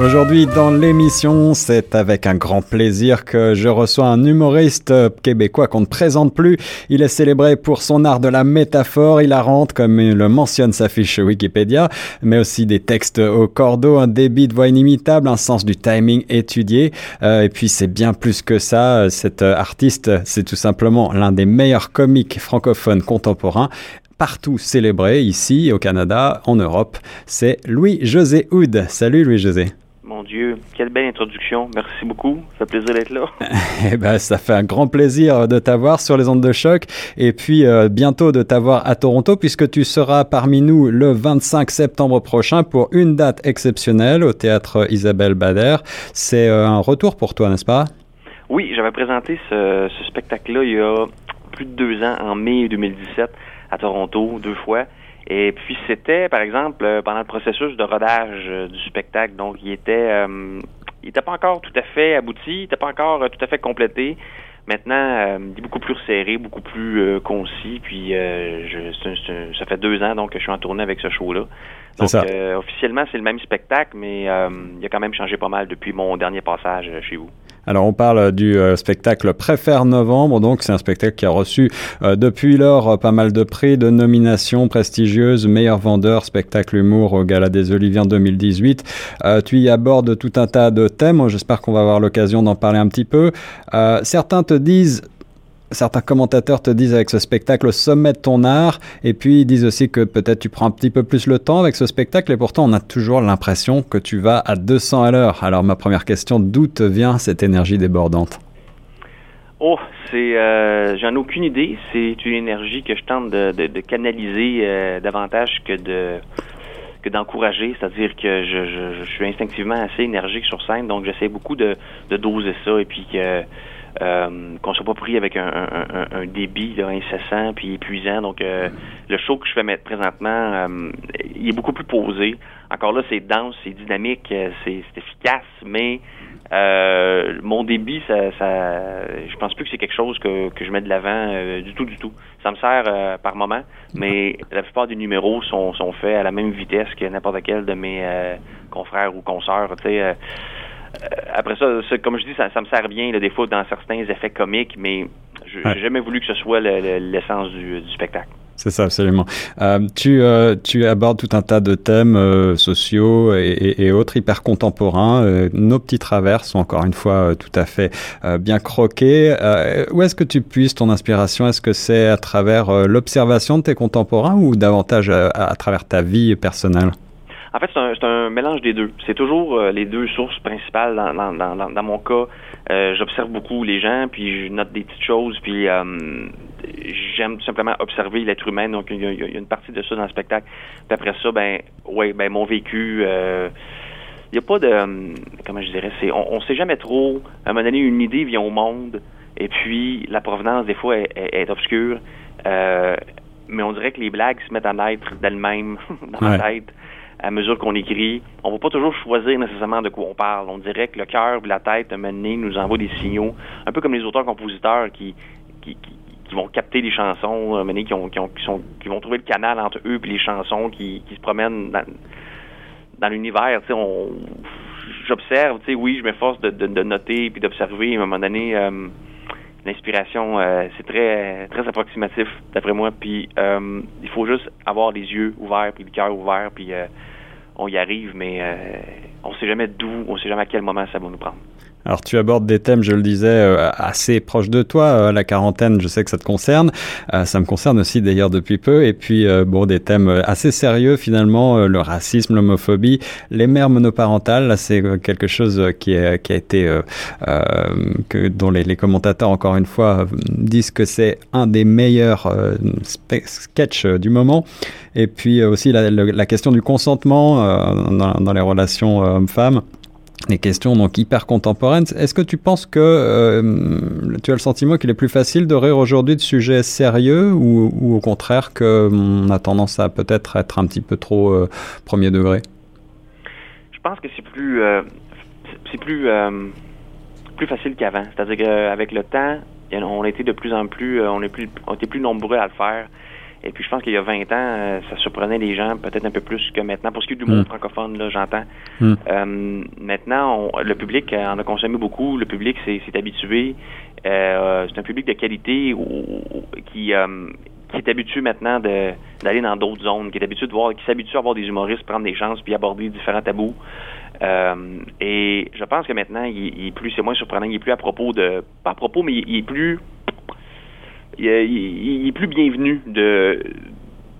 Aujourd'hui dans l'émission, c'est avec un grand plaisir que je reçois un humoriste québécois qu'on ne présente plus. Il est célébré pour son art de la métaphore, il rente comme le mentionne sa fiche Wikipédia, mais aussi des textes au cordeau, un débit de voix inimitable, un sens du timing étudié. Euh, et puis c'est bien plus que ça, cet artiste, c'est tout simplement l'un des meilleurs comiques francophones contemporains partout célébré, ici au Canada, en Europe. C'est Louis-José Houd. Salut Louis-José. Dieu, quelle belle introduction. Merci beaucoup. Ça fait plaisir d'être là. eh ben, ça fait un grand plaisir de t'avoir sur les ondes de choc et puis euh, bientôt de t'avoir à Toronto puisque tu seras parmi nous le 25 septembre prochain pour une date exceptionnelle au théâtre Isabelle Bader. C'est euh, un retour pour toi, n'est-ce pas? Oui, j'avais présenté ce, ce spectacle-là il y a plus de deux ans, en mai 2017, à Toronto, deux fois. Et puis c'était, par exemple, euh, pendant le processus de rodage euh, du spectacle, donc il était, euh, il n'était pas encore tout à fait abouti, il n'était pas encore tout à fait complété. Maintenant, il est beaucoup plus resserré, beaucoup plus concis. Puis, je, ça fait deux ans donc que je suis en tournée avec ce show-là. Donc, officiellement, c'est le même spectacle, mais il a quand même changé pas mal depuis mon dernier passage chez vous. Alors on parle du euh, spectacle Préfère Novembre, donc c'est un spectacle qui a reçu euh, depuis lors euh, pas mal de prix, de nominations prestigieuses, meilleur vendeur, spectacle humour au Gala des Oliviers en 2018. tu y abordes tout un tas de thèmes, j'espère qu'on va avoir l'occasion d'en parler un petit peu. certains te disent certains commentateurs te disent avec ce spectacle au sommet de ton art, et puis ils disent aussi que peut-être tu prends un petit peu plus le temps avec ce spectacle, et pourtant on a toujours l'impression que tu vas à 200 à l'heure. Alors ma première question, d'où te vient cette énergie débordante? Oh, c'est, euh, j'en ai aucune idée. C'est une énergie que je tente de, canaliser euh, davantage que de que d'encourager, c'est-à-dire que je, suis instinctivement assez énergique sur scène, donc j'essaie beaucoup de, de doser ça et puis que euh, qu'on soit pas pris avec un, un, un débit là, incessant puis épuisant. Donc euh, le show que je fais mettre présentement, euh, il est beaucoup plus posé. Encore là, c'est dense, c'est dynamique, euh, c'est efficace, mais mon débit, ça, ça, je pense plus que c'est quelque chose que, que je mets de l'avant du tout, du tout. Ça me sert par moment, mais la plupart des numéros sont, sont faits à la même vitesse que n'importe quel de mes confrères ou consoeurs. Tu sais, euh, après ça, comme je dis, ça, me sert bien des fois dans certains effets comiques, mais je n'ai jamais voulu que ce soit l'essence du, spectacle. C'est ça, absolument. Euh, tu, euh, tu abordes tout un tas de thèmes sociaux et, autres hyper contemporains. nos petits travers sont encore une fois tout à fait bien croqués. où est-ce que tu puisses ton inspiration? Est-ce que c'est à travers l'observation de tes contemporains ou davantage à travers ta vie personnelle? En fait, c'est un, mélange des deux. C'est toujours euh, les deux sources principales. Dans, dans, dans, dans mon cas, euh, j'observe beaucoup les gens, puis je note des petites choses, puis euh, j'aime tout simplement observer l'être humain. Donc, il y, a, une partie de ça dans le spectacle. Puis après ça, ben, ouais, ben, mon vécu. il n'y a pas de, comment je dirais, c'est, on, ne sait jamais trop. À un moment donné, une idée vient au monde, et puis la provenance des fois est, est, obscure. mais on dirait que les blagues se mettent à naître d'elles-mêmes dans ma tête à mesure qu'on écrit. On va pas toujours choisir nécessairement de quoi on parle. On dirait que le cœur ou la tête, un nous envoie des signaux, un peu comme les auteurs-compositeurs qui, qui, vont capter des chansons, un qui, ont, qui, ont, qui, sont, qui vont trouver le canal entre eux et les chansons qui, qui se promènent dans, dans l'univers. J'observe, oui, je m'efforce de, de, de, noter puis d'observer. À un moment donné, euh, l'inspiration, euh, c'est très très approximatif d'après moi. Puis euh, il faut juste avoir les yeux ouverts puis le cœur ouvert puis on y arrive, mais euh, on sait jamais d'où, on sait jamais à quel moment ça va nous prendre. Alors tu abordes des thèmes, je le disais, euh, assez proches de toi. Euh, la quarantaine, je sais que ça te concerne. ça me concerne aussi d'ailleurs depuis peu. Et puis bon, des thèmes assez sérieux finalement, le racisme, l'homophobie, les mères monoparentales. Là, c'est quelque chose qui, a été que, dont les, commentateurs encore une fois disent que c'est un des meilleurs sketchs du moment. Et puis aussi la, question du consentement dans, les relations hommes-femmes des questions donc hyper contemporaines. Est-ce que tu penses que euh, tu as le sentiment qu'il est plus facile de rire aujourd'hui de sujets sérieux ou, au contraire qu'on a tendance à peut-être être un petit peu trop euh, premier degré? Je pense que c'est plus euh, c'est plus plus facile qu'avant. C'est-à-dire qu'avec le temps, on été de plus en plus, on est plus, on était plus nombreux à le faire. Et puis je pense qu'il y a 20 ans, ça surprenait les gens peut-être un peu plus que maintenant. Pour ce qui est du monde mm. francophone, là, j'entends. Mm. maintenant, le public en a consommé beaucoup. Le public s'est habitué. c'est un public de qualité qui, qui est habitué maintenant d'aller dans d'autres zones, qui est habitué de voir, qui s'habitue à voir des humoristes prendre des chances puis aborder différents tabous. Euh, et je pense que maintenant, il, est plus, c'est moins surprenant, il est plus à propos de, pas à propos, mais il, est plus, il, est plus bienvenu de,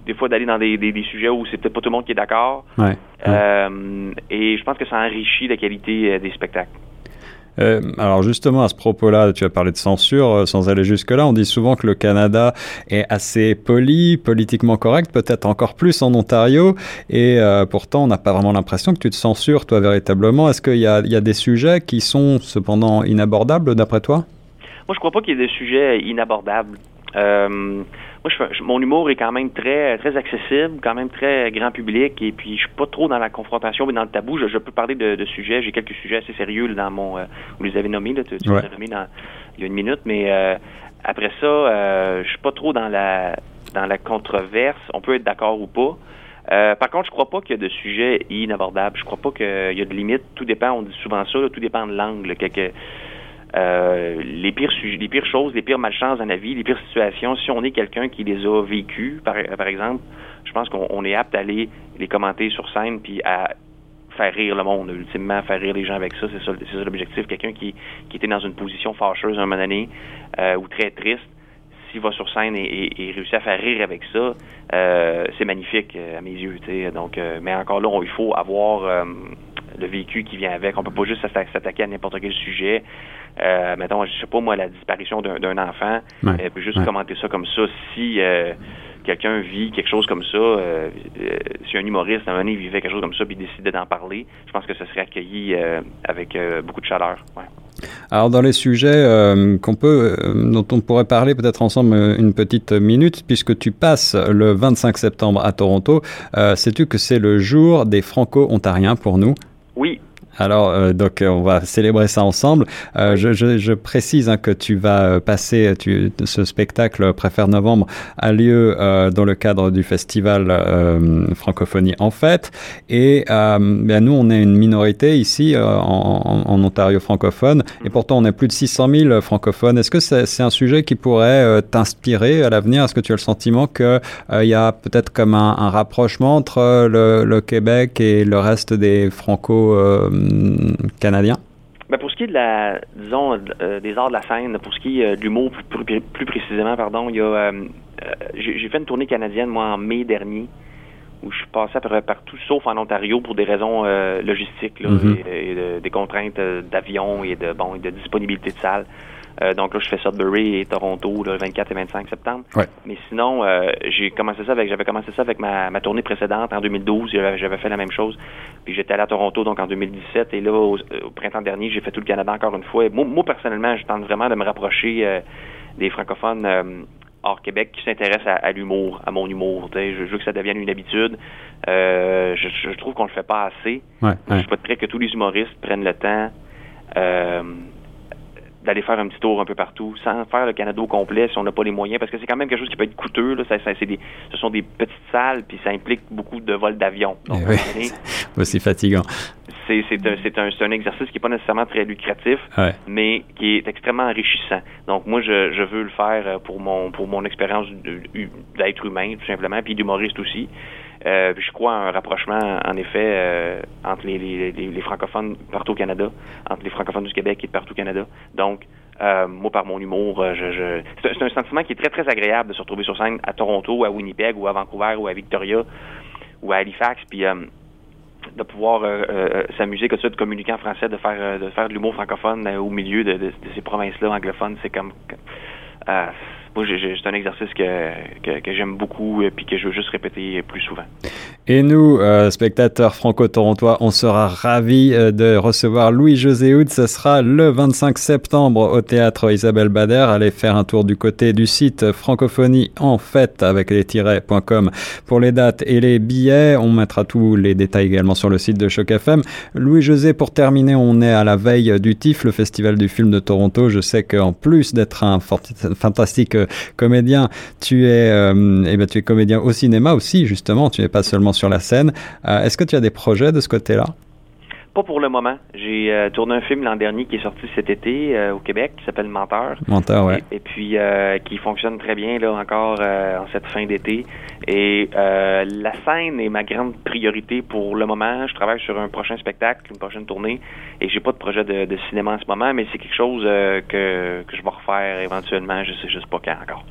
des fois d'aller dans des, des, sujets où c'est peut-être pas tout le monde qui est d'accord. Euh, et je pense que ça enrichit la qualité euh, des spectacles. Euh, alors justement, à ce propos-là, tu as parlé de censure, euh, sans aller jusque-là, on dit souvent que le Canada est assez poli, politiquement correct, peut-être encore plus en Ontario, et euh, pourtant on n'a pas vraiment l'impression que tu te censures, toi, véritablement. Est-ce qu'il y, y a, des sujets qui sont cependant inabordables, d'après toi? Moi, je crois pas qu'il y ait des sujets inabordables. Euh, moi, je, mon humour est quand même très très accessible, quand même très grand public, et puis je suis pas trop dans la confrontation, mais dans le tabou. Je, peux parler de, sujets. J'ai quelques sujets assez sérieux dans mon. Euh, vous les avez nommés, là, tu, les as nommés dans, il y a une minute, mais euh, après ça, euh, je suis pas trop dans la dans la controverse. On peut être d'accord ou pas. Euh, par contre, je crois pas qu'il y a de sujets inabordables. Je crois pas qu'il y a de limites. Tout dépend, on dit souvent ça, tout dépend de l'angle. Euh, les pires les pires choses, les pires malchances dans la vie, les pires situations, si on est quelqu'un qui les a vécues, par, exemple, je pense qu'on est apte à aller les commenter sur scène puis à faire rire le monde, ultimement faire rire les gens avec ça, c'est ça, ça l'objectif. Quelqu'un qui, qui était dans une position fâcheuse un moment donné euh, ou très triste, s'il va sur scène et, et, réussit à faire rire avec ça, euh, c'est magnifique à mes yeux. Donc, mais encore là, il faut avoir le vécu qui vient avec. On peut pas juste s'attaquer à n'importe quel sujet. Euh, mettons, je sais pas moi, la disparition d'un enfant, ouais. euh, juste commenter ça comme ça. Si euh, quelqu'un vit quelque chose comme ça, euh, si un humoriste, un moment donné, vivait quelque chose comme ça, puis décidait d'en parler, je pense que ce serait accueilli avec beaucoup de chaleur. Ouais. Alors dans les sujets qu'on peut, dont on pourrait parler peut-être ensemble une petite minute, puisque tu passes le 25 septembre à Toronto, sais-tu que c'est le jour des Franco-Ontariens pour nous? Oui, alors, euh, donc, euh, on va célébrer ça ensemble. Euh, je, je, je, précise hein, que tu vas euh, passer, tu, ce spectacle Préfère Novembre a lieu euh, dans le cadre du festival Francophonie en fait. Et ben, nous, on est une minorité ici en, en, Ontario francophone, et pourtant on est plus de 600 000 francophones. Est-ce que c'est un sujet qui pourrait t'inspirer à l'avenir? Est-ce que tu as le sentiment qu'il y a peut-être comme un, un rapprochement entre le, le, Québec et le reste des franco canadien? Ben pour ce qui est de la, disons, euh, des arts de la scène, pour ce qui est euh, de l'humour plus, plus, précisément, pardon, il y a, euh, j'ai fait une tournée canadienne moi en mai dernier où je suis passé à peu près partout, sauf en Ontario pour des raisons logistiques là, mm-hmm. et, et de, des contraintes d'avion et de bon et de disponibilité de salles. Euh, donc là, je fais Sudbury et Toronto le 24 et 25 septembre. Ouais. Mais sinon, euh, j'ai commencé ça avec, j'avais commencé ça avec ma, ma tournée précédente en 2012. J'avais fait la même chose. Puis j'étais allé à Toronto donc en 2017 et là au, printemps dernier, j'ai fait tout le Canada encore une fois. Et moi, moi personnellement, je tente vraiment de me rapprocher euh, des francophones euh, hors Québec qui s'intéressent à, à l'humour, à mon humour. Je, je veux que ça devienne une habitude. Euh, je, je, trouve qu'on le fait pas assez. Ouais, Je suis pas prêt que tous les humoristes prennent le temps. Euh, d'aller faire un petit tour un peu partout, sans faire le Canada au complet si on n'a pas les moyens, parce que c'est quand même quelque chose qui peut être coûteux. Là. Ça, ça des, ce sont des petites salles, puis ça implique beaucoup de vols d'avion. Donc, oui. c'est fatigant. C'est, c'est, un, c'est, un, exercice qui n'est pas nécessairement très lucratif, ouais. mais qui est extrêmement enrichissant. Donc moi, je, je veux le faire euh, pour mon pour mon expérience d'être humain, tout simplement, puis d'humoriste aussi. Euh, je crois à un rapprochement, en effet, euh, entre les, les, les, francophones partout au Canada, entre les francophones du Québec et de partout au Canada. Donc, euh, moi, par mon humour, euh, je, c'est un sentiment qui est très, très agréable de se retrouver sur scène à Toronto, à Winnipeg, ou à Vancouver, ou à Victoria, ou à Halifax, puis euh, de pouvoir s'amuser comme ça, de communiquer en français, de faire de faire de l'humour francophone au milieu de, ces provinces-là anglophones, c'est comme moi, c'est un exercice que, que, que j'aime beaucoup et que je veux juste répéter plus souvent. Et nous, euh, spectateurs franco-torontois, on sera ravis euh, de recevoir Louis-José Houd. Ce sera le 25 septembre au théâtre Isabelle Bader. Allez faire un tour du côté du site francophonie en fait avec les tirets.com pour les dates et les billets. On mettra tous les détails également sur le site de Choc FM. Louis-José, pour terminer, on est à la veille du TIFF, le festival du film de Toronto. Je sais qu'en plus d'être un fantastique euh, comédien, tu es, eh ben, tu es comédien au cinéma aussi, justement. Tu n'es pas seulement sur la scène. Euh, est-ce que tu as des projets de ce côté-là? Pas pour le moment. J'ai euh, tourné un film l'an dernier qui est sorti cet été euh, au Québec qui s'appelle Menteur. Menteur, ouais. Et, puis qui fonctionne très bien là encore en cette fin d'été. Et la scène est ma grande priorité pour le moment. Je travaille sur un prochain spectacle, une prochaine tournée, et j'ai pas de projet de, cinéma en ce moment, mais c'est quelque chose que, que je vais refaire éventuellement. Je sais juste pas quand encore.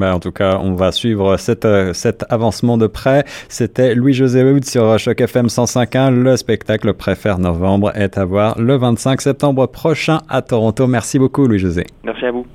En tout cas, on va suivre euh, cet avancement de près. C'était Louis-José Wood sur Choc FM 105.1. Le spectacle Préfère Novembre est à voir le 25 septembre prochain à Toronto. Merci beaucoup, Louis-José. Merci à vous.